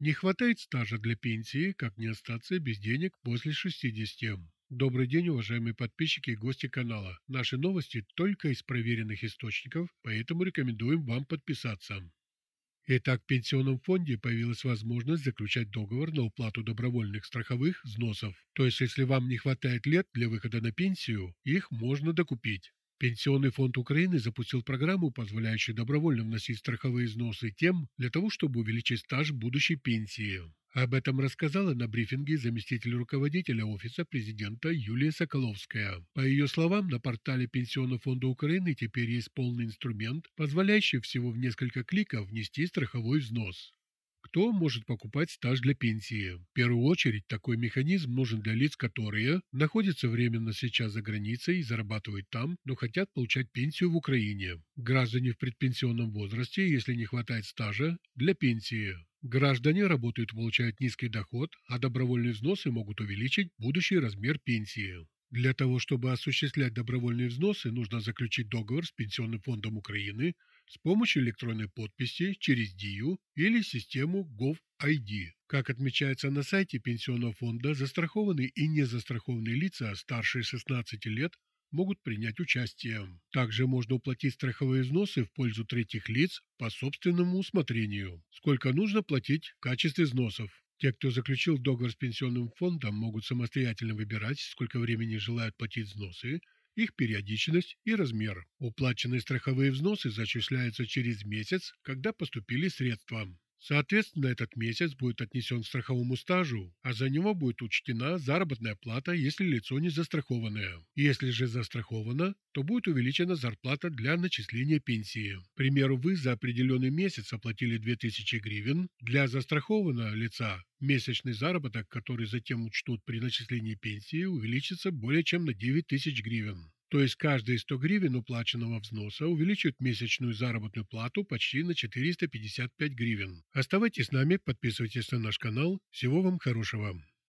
Не хватает стажа для пенсии, как не остаться без денег после 60. Добрый день, уважаемые подписчики и гости канала. Наши новости только из проверенных источников, поэтому рекомендуем вам подписаться. Итак, в пенсионном фонде появилась возможность заключать договор на уплату добровольных страховых взносов. То есть, если вам не хватает лет для выхода на пенсию, их можно докупить. Пенсионный фонд Украины запустил программу, позволяющую добровольно вносить страховые взносы тем, для того, чтобы увеличить стаж будущей пенсии. Об этом рассказала на брифинге заместитель руководителя Офиса президента Юлия Соколовская. По ее словам, на портале Пенсионного фонда Украины теперь есть полный инструмент, позволяющий всего в несколько кликов внести страховой взнос. Кто может покупать стаж для пенсии? В первую очередь, такой механизм нужен для лиц, которые находятся временно сейчас за границей и зарабатывают там, но хотят получать пенсию в Украине. Граждане в предпенсионном возрасте, если не хватает стажа, для пенсии. Граждане работают и получают низкий доход, а добровольные взносы могут увеличить будущий размер пенсии. Для того, чтобы осуществлять добровольные взносы, нужно заключить договор с Пенсионным фондом Украины с помощью электронной подписи через ДИЮ или систему GovID. Как отмечается на сайте Пенсионного фонда, застрахованные и незастрахованные лица старше 16 лет могут принять участие. Также можно уплатить страховые взносы в пользу третьих лиц по собственному усмотрению. Сколько нужно платить в качестве взносов? Те, кто заключил договор с пенсионным фондом, могут самостоятельно выбирать, сколько времени желают платить взносы, их периодичность и размер. Уплаченные страховые взносы зачисляются через месяц, когда поступили средства. Соответственно, этот месяц будет отнесен к страховому стажу, а за него будет учтена заработная плата, если лицо не застрахованное. Если же застраховано, то будет увеличена зарплата для начисления пенсии. К примеру, вы за определенный месяц оплатили 2000 гривен. Для застрахованного лица месячный заработок, который затем учтут при начислении пенсии, увеличится более чем на 9000 гривен. То есть каждые 100 гривен уплаченного взноса увеличивают месячную заработную плату почти на 455 гривен. Оставайтесь с нами, подписывайтесь на наш канал. Всего вам хорошего.